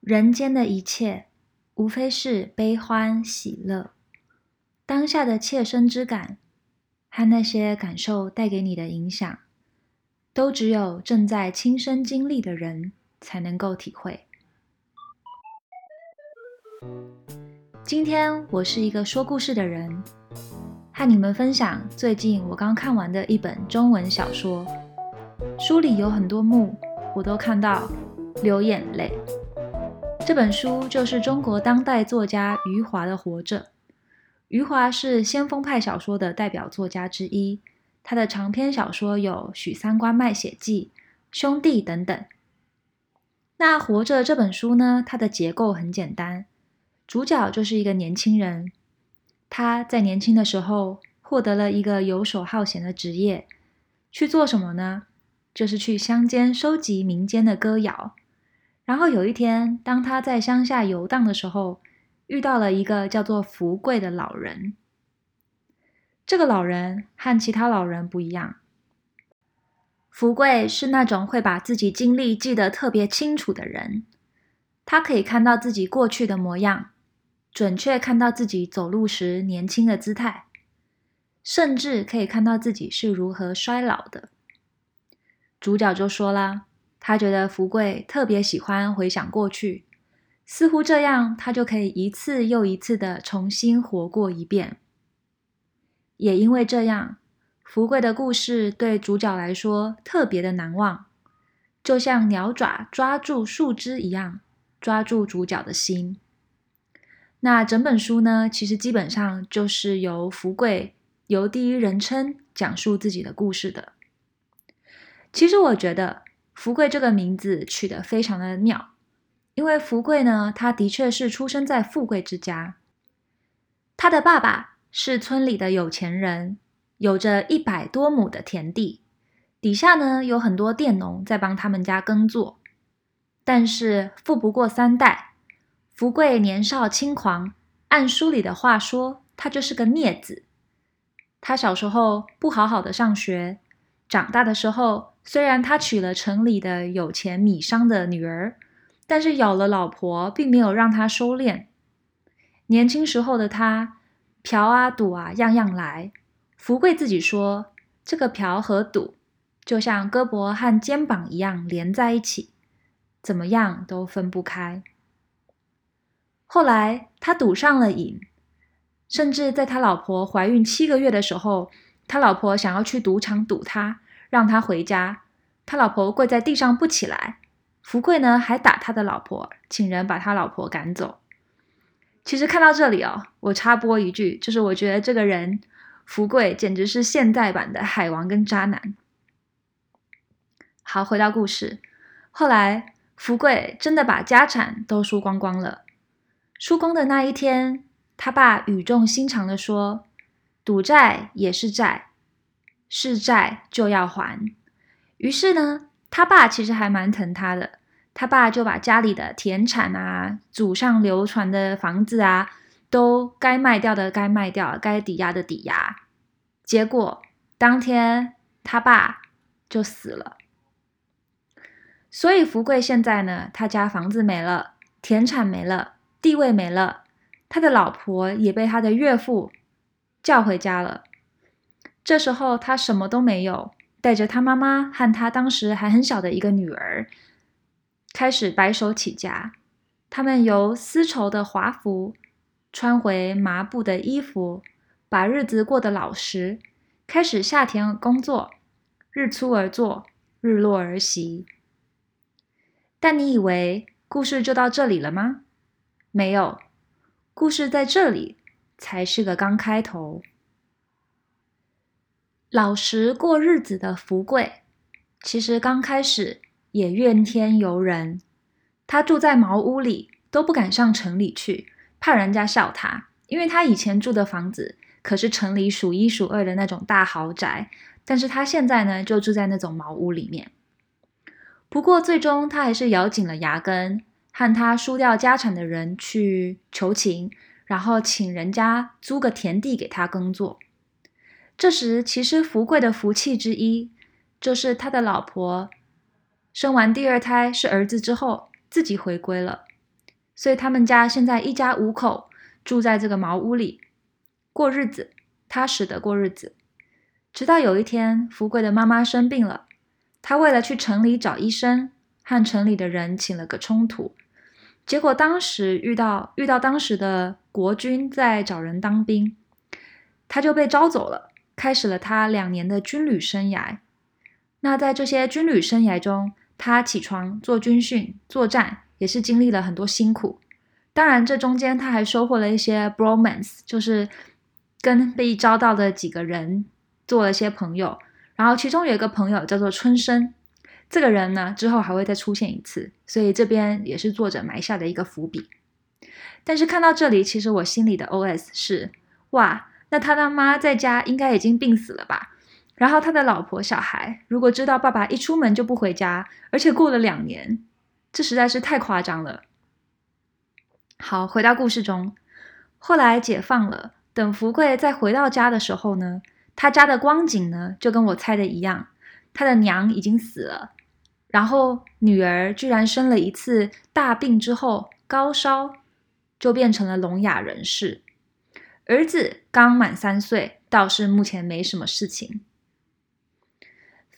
人间的一切，无非是悲欢喜乐。当下的切身之感和那些感受带给你的影响，都只有正在亲身经历的人才能够体会。今天我是一个说故事的人，和你们分享最近我刚看完的一本中文小说。书里有很多幕，我都看到流眼泪。这本书就是中国当代作家余华的《活着》。余华是先锋派小说的代表作家之一，他的长篇小说有《许三观卖血记》《兄弟》等等。那《活着》这本书呢，它的结构很简单，主角就是一个年轻人，他在年轻的时候获得了一个游手好闲的职业，去做什么呢？就是去乡间收集民间的歌谣。然后有一天，当他在乡下游荡的时候，遇到了一个叫做福贵的老人。这个老人和其他老人不一样，福贵是那种会把自己经历记得特别清楚的人。他可以看到自己过去的模样，准确看到自己走路时年轻的姿态，甚至可以看到自己是如何衰老的。主角就说啦。他觉得福贵特别喜欢回想过去，似乎这样他就可以一次又一次的重新活过一遍。也因为这样，福贵的故事对主角来说特别的难忘，就像鸟爪抓住树枝一样，抓住主角的心。那整本书呢，其实基本上就是由福贵由第一人称讲述自己的故事的。其实我觉得。福贵这个名字取得非常的妙，因为福贵呢，他的确是出生在富贵之家。他的爸爸是村里的有钱人，有着一百多亩的田地，底下呢有很多佃农在帮他们家耕作。但是富不过三代，福贵年少轻狂，按书里的话说，他就是个孽子。他小时候不好好的上学，长大的时候。虽然他娶了城里的有钱米商的女儿，但是有了老婆，并没有让他收敛。年轻时候的他，嫖啊赌啊，样样来。福贵自己说，这个嫖和赌就像胳膊和肩膀一样连在一起，怎么样都分不开。后来他赌上了瘾，甚至在他老婆怀孕七个月的时候，他老婆想要去赌场赌他。让他回家，他老婆跪在地上不起来。福贵呢，还打他的老婆，请人把他老婆赶走。其实看到这里哦，我插播一句，就是我觉得这个人福贵简直是现代版的海王跟渣男。好，回到故事，后来福贵真的把家产都输光光了。输光的那一天，他爸语重心长地说：“赌债也是债。”是债就要还，于是呢，他爸其实还蛮疼他的，他爸就把家里的田产啊、祖上流传的房子啊，都该卖掉的该卖掉，该抵押的抵押。结果当天他爸就死了，所以福贵现在呢，他家房子没了，田产没了，地位没了，他的老婆也被他的岳父叫回家了。这时候他什么都没有，带着他妈妈和他当时还很小的一个女儿，开始白手起家。他们由丝绸的华服穿回麻布的衣服，把日子过得老实，开始下田工作，日出而作，日落而息。但你以为故事就到这里了吗？没有，故事在这里才是个刚开头。老实过日子的福贵，其实刚开始也怨天尤人。他住在茅屋里，都不敢上城里去，怕人家笑他。因为他以前住的房子可是城里数一数二的那种大豪宅，但是他现在呢，就住在那种茅屋里面。不过最终他还是咬紧了牙根，和他输掉家产的人去求情，然后请人家租个田地给他耕作。这时，其实福贵的福气之一，就是他的老婆生完第二胎是儿子之后，自己回归了，所以他们家现在一家五口住在这个茅屋里过日子，踏实的过日子。直到有一天，福贵的妈妈生病了，他为了去城里找医生，和城里的人起了个冲突。结果当时遇到遇到当时的国军在找人当兵，他就被招走了，开始了他两年的军旅生涯。那在这些军旅生涯中，他起床做军训、作战，也是经历了很多辛苦。当然，这中间他还收获了一些 bromance，就是跟被招到的几个人做了些朋友。然后其中有一个朋友叫做春生。这个人呢，之后还会再出现一次，所以这边也是作者埋下的一个伏笔。但是看到这里，其实我心里的 OS 是：哇，那他的妈在家应该已经病死了吧？然后他的老婆小孩，如果知道爸爸一出门就不回家，而且过了两年，这实在是太夸张了。好，回到故事中，后来解放了，等福贵再回到家的时候呢，他家的光景呢，就跟我猜的一样，他的娘已经死了。然后女儿居然生了一次大病之后高烧，就变成了聋哑人士。儿子刚满三岁，倒是目前没什么事情。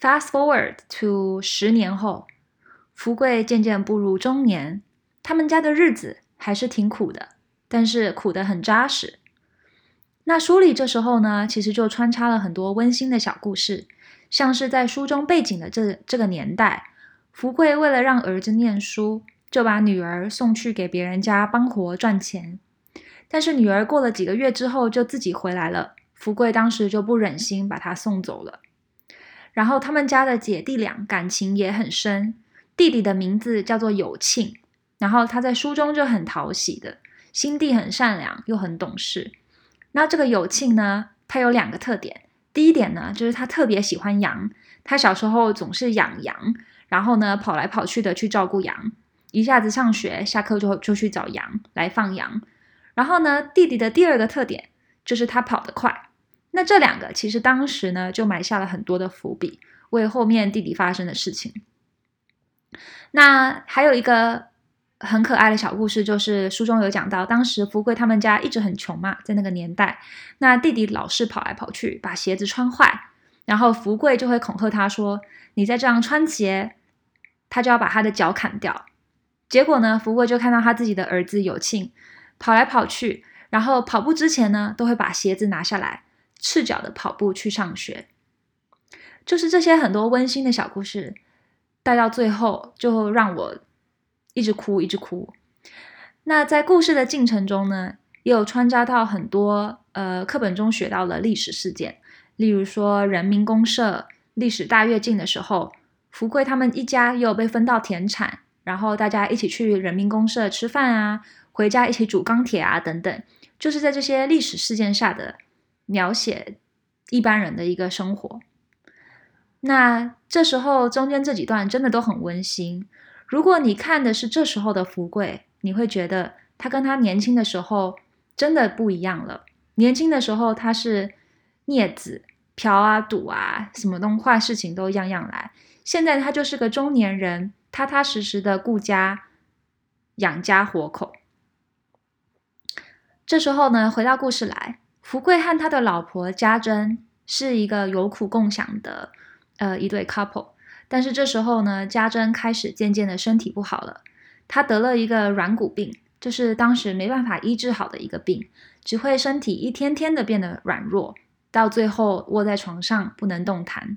Fast forward to 十年后，福贵渐渐步入中年，他们家的日子还是挺苦的，但是苦得很扎实。那书里这时候呢，其实就穿插了很多温馨的小故事，像是在书中背景的这这个年代。福贵为了让儿子念书，就把女儿送去给别人家帮活赚钱。但是女儿过了几个月之后就自己回来了，福贵当时就不忍心把她送走了。然后他们家的姐弟俩感情也很深，弟弟的名字叫做有庆，然后他在书中就很讨喜的，心地很善良又很懂事。那这个有庆呢，他有两个特点，第一点呢就是他特别喜欢羊，他小时候总是养羊。然后呢，跑来跑去的去照顾羊，一下子上学，下课就就去找羊来放羊。然后呢，弟弟的第二个特点就是他跑得快。那这两个其实当时呢就埋下了很多的伏笔，为后面弟弟发生的事情。那还有一个很可爱的小故事，就是书中有讲到，当时福贵他们家一直很穷嘛，在那个年代，那弟弟老是跑来跑去，把鞋子穿坏，然后福贵就会恐吓他说：“你再这样穿鞋。”他就要把他的脚砍掉，结果呢，福贵就看到他自己的儿子有庆跑来跑去，然后跑步之前呢，都会把鞋子拿下来，赤脚的跑步去上学。就是这些很多温馨的小故事，带到最后就让我一直哭，一直哭。那在故事的进程中呢，也有穿插到很多呃课本中学到的历史事件，例如说人民公社历史大跃进的时候。福贵他们一家又被分到田产，然后大家一起去人民公社吃饭啊，回家一起煮钢铁啊，等等，就是在这些历史事件下的描写一般人的一个生活。那这时候中间这几段真的都很温馨。如果你看的是这时候的福贵，你会觉得他跟他年轻的时候真的不一样了。年轻的时候他是孽子，嫖啊赌啊，什么东坏事情都样样来。现在他就是个中年人，踏踏实实的顾家、养家活口。这时候呢，回到故事来，福贵和他的老婆家珍是一个有苦共享的呃一对 couple。但是这时候呢，家珍开始渐渐的身体不好了，她得了一个软骨病，就是当时没办法医治好的一个病，只会身体一天天的变得软弱，到最后卧在床上不能动弹。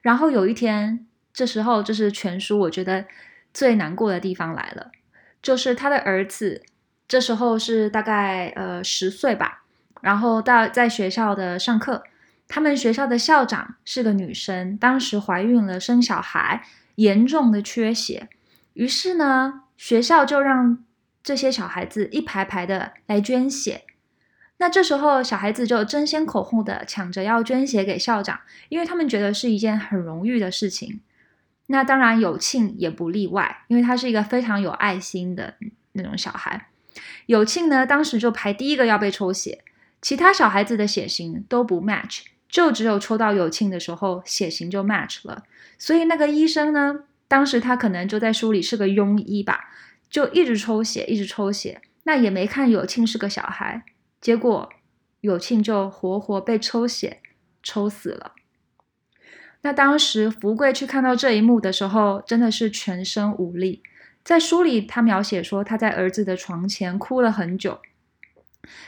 然后有一天，这时候就是全书我觉得最难过的地方来了，就是他的儿子，这时候是大概呃十岁吧，然后到在学校的上课，他们学校的校长是个女生，当时怀孕了，生小孩，严重的缺血，于是呢，学校就让这些小孩子一排排的来捐血。那这时候，小孩子就争先恐后的抢着要捐血给校长，因为他们觉得是一件很荣誉的事情。那当然，有庆也不例外，因为他是一个非常有爱心的那种小孩。有庆呢，当时就排第一个要被抽血，其他小孩子的血型都不 match，就只有抽到有庆的时候，血型就 match 了。所以那个医生呢，当时他可能就在书里是个庸医吧。就一直抽血，一直抽血，那也没看有庆是个小孩，结果有庆就活活被抽血抽死了。那当时福贵去看到这一幕的时候，真的是全身无力。在书里，他描写说他在儿子的床前哭了很久。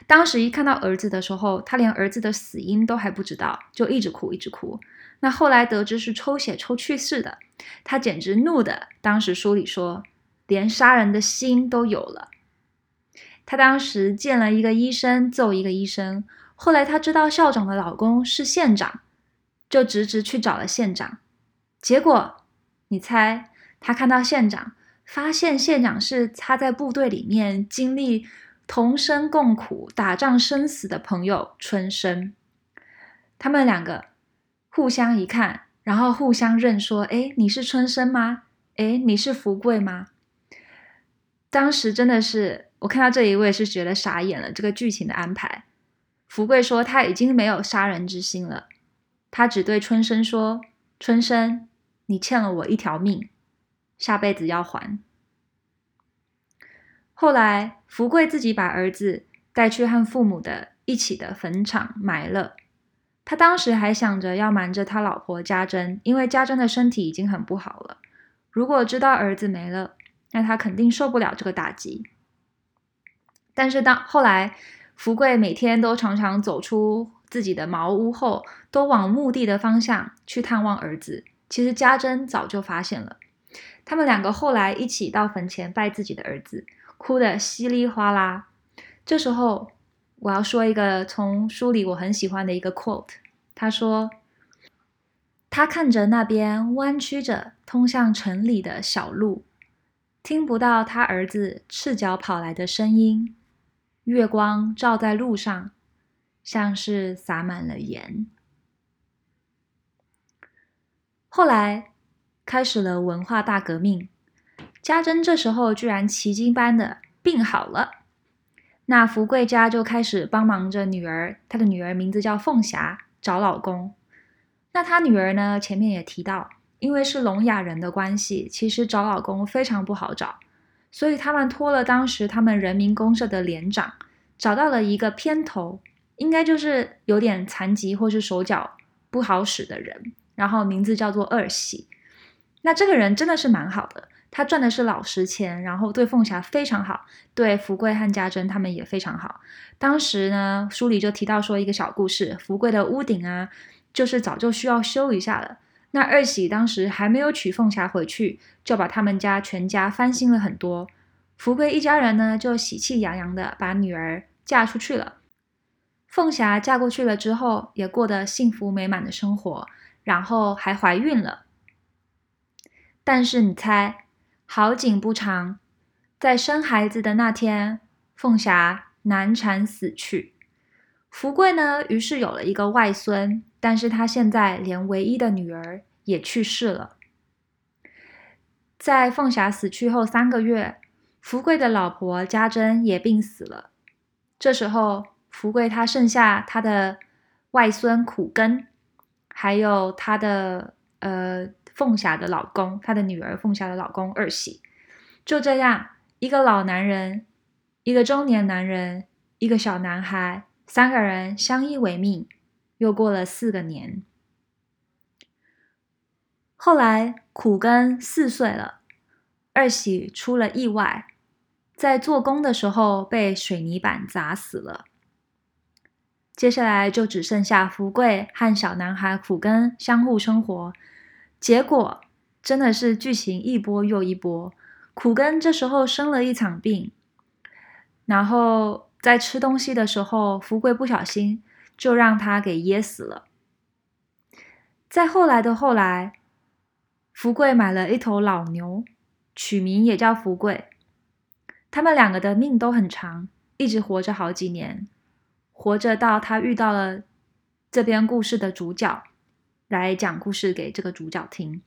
当时一看到儿子的时候，他连儿子的死因都还不知道，就一直哭，一直哭。那后来得知是抽血抽去世的，他简直怒的。当时书里说，连杀人的心都有了。他当时见了一个医生，揍一个医生。后来他知道校长的老公是县长，就直直去找了县长。结果，你猜，他看到县长，发现县长是他在部队里面经历同生共苦、打仗生死的朋友春生。他们两个互相一看，然后互相认说：“哎，你是春生吗？哎，你是福贵吗？”当时真的是，我看到这一位是觉得傻眼了。这个剧情的安排，福贵说他已经没有杀人之心了，他只对春生说：“春生，你欠了我一条命。”下辈子要还。后来，福贵自己把儿子带去和父母的一起的坟场埋了。他当时还想着要瞒着他老婆家珍，因为家珍的身体已经很不好了。如果知道儿子没了，那他肯定受不了这个打击。但是当后来，福贵每天都常常走出自己的茅屋后，都往墓地的方向去探望儿子。其实家珍早就发现了。他们两个后来一起到坟前拜自己的儿子，哭得稀里哗啦。这时候，我要说一个从书里我很喜欢的一个 quote。他说：“他看着那边弯曲着通向城里的小路，听不到他儿子赤脚跑来的声音。月光照在路上，像是洒满了盐。”后来。开始了文化大革命，家珍这时候居然奇迹般的病好了。那福贵家就开始帮忙着女儿，她的女儿名字叫凤霞，找老公。那她女儿呢，前面也提到，因为是聋哑人的关系，其实找老公非常不好找，所以他们托了当时他们人民公社的连长，找到了一个偏头，应该就是有点残疾或是手脚不好使的人，然后名字叫做二喜。那这个人真的是蛮好的，他赚的是老实钱，然后对凤霞非常好，对福贵和家珍他们也非常好。当时呢，书里就提到说一个小故事，福贵的屋顶啊，就是早就需要修一下了。那二喜当时还没有娶凤霞回去，就把他们家全家翻新了很多。福贵一家人呢，就喜气洋洋的把女儿嫁出去了。凤霞嫁过去了之后，也过得幸福美满的生活，然后还怀孕了。但是你猜，好景不长，在生孩子的那天，凤霞难产死去。福贵呢，于是有了一个外孙，但是他现在连唯一的女儿也去世了。在凤霞死去后三个月，福贵的老婆家珍也病死了。这时候，福贵他剩下他的外孙苦根，还有他的呃。凤霞的老公，他的女儿凤霞的老公二喜，就这样，一个老男人，一个中年男人，一个小男孩，三个人相依为命，又过了四个年。后来苦根四岁了，二喜出了意外，在做工的时候被水泥板砸死了。接下来就只剩下福贵和小男孩苦根相互生活。结果真的是剧情一波又一波。苦根这时候生了一场病，然后在吃东西的时候，福贵不小心就让他给噎死了。再后来的后来，福贵买了一头老牛，取名也叫福贵。他们两个的命都很长，一直活着好几年，活着到他遇到了这边故事的主角。来讲故事给这个主角听。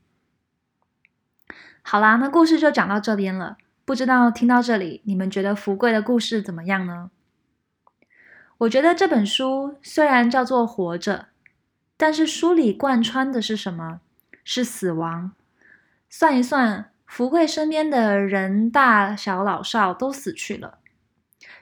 好啦，那故事就讲到这边了。不知道听到这里，你们觉得福贵的故事怎么样呢？我觉得这本书虽然叫做《活着》，但是书里贯穿的是什么？是死亡。算一算，福贵身边的人大小老少都死去了，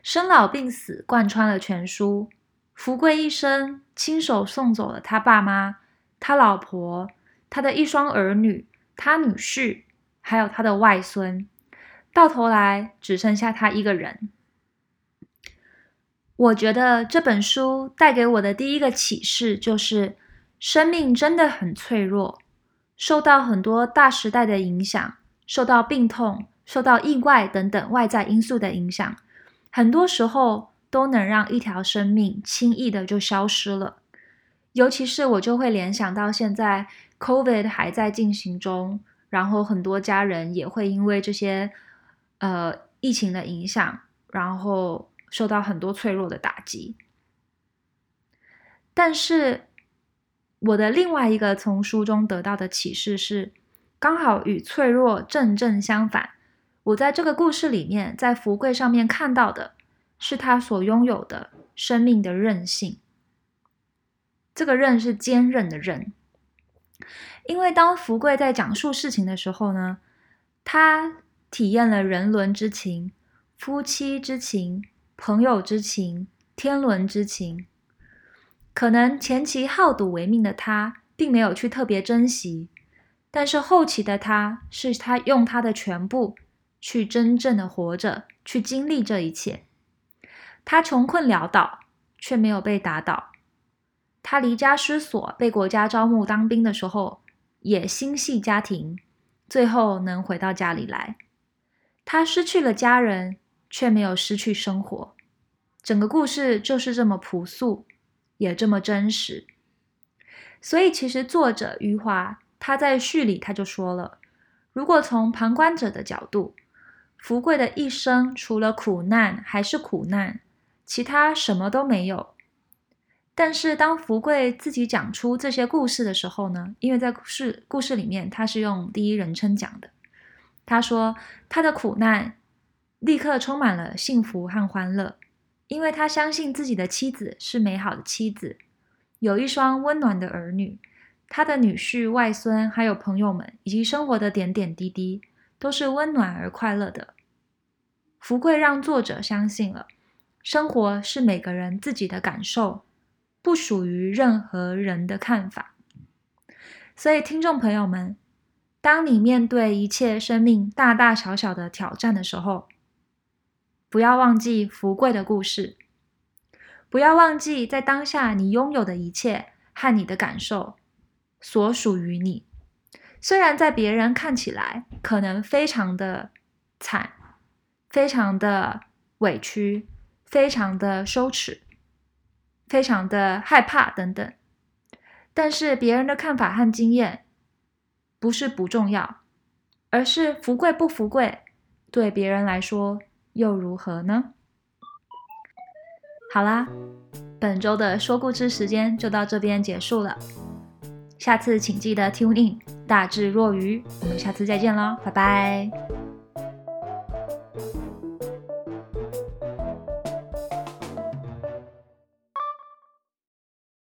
生老病死贯穿了全书。福贵一生亲手送走了他爸妈、他老婆、他的一双儿女、他女婿，还有他的外孙，到头来只剩下他一个人。我觉得这本书带给我的第一个启示就是，生命真的很脆弱，受到很多大时代的影响，受到病痛、受到意外等等外在因素的影响，很多时候都能让一条生命轻易的就消失了。尤其是我就会联想到现在 COVID 还在进行中，然后很多家人也会因为这些呃疫情的影响，然后。受到很多脆弱的打击，但是我的另外一个从书中得到的启示是，刚好与脆弱正正相反。我在这个故事里面，在福贵上面看到的是他所拥有的生命的韧性。这个韧是坚韧的韧，因为当福贵在讲述事情的时候呢，他体验了人伦之情、夫妻之情。朋友之情，天伦之情，可能前期好赌为命的他，并没有去特别珍惜，但是后期的他，是他用他的全部去真正的活着，去经历这一切。他穷困潦倒，却没有被打倒；他离家失所，被国家招募当兵的时候，也心系家庭，最后能回到家里来。他失去了家人。却没有失去生活，整个故事就是这么朴素，也这么真实。所以，其实作者余华他在序里他就说了：如果从旁观者的角度，福贵的一生除了苦难还是苦难，其他什么都没有。但是，当福贵自己讲出这些故事的时候呢，因为在故事故事里面他是用第一人称讲的，他说他的苦难。立刻充满了幸福和欢乐，因为他相信自己的妻子是美好的妻子，有一双温暖的儿女，他的女婿、外孙，还有朋友们，以及生活的点点滴滴，都是温暖而快乐的。福贵让作者相信了，生活是每个人自己的感受，不属于任何人的看法。所以，听众朋友们，当你面对一切生命大大小小的挑战的时候，不要忘记福贵的故事，不要忘记在当下你拥有的一切和你的感受所属于你。虽然在别人看起来可能非常的惨、非常的委屈、非常的羞耻、非常的害怕等等，但是别人的看法和经验不是不重要，而是福贵不福贵，对别人来说。又如何呢？好啦，本周的说故事时间就到这边结束了。下次请记得 tune in，大智若愚。我们下次再见喽，拜拜。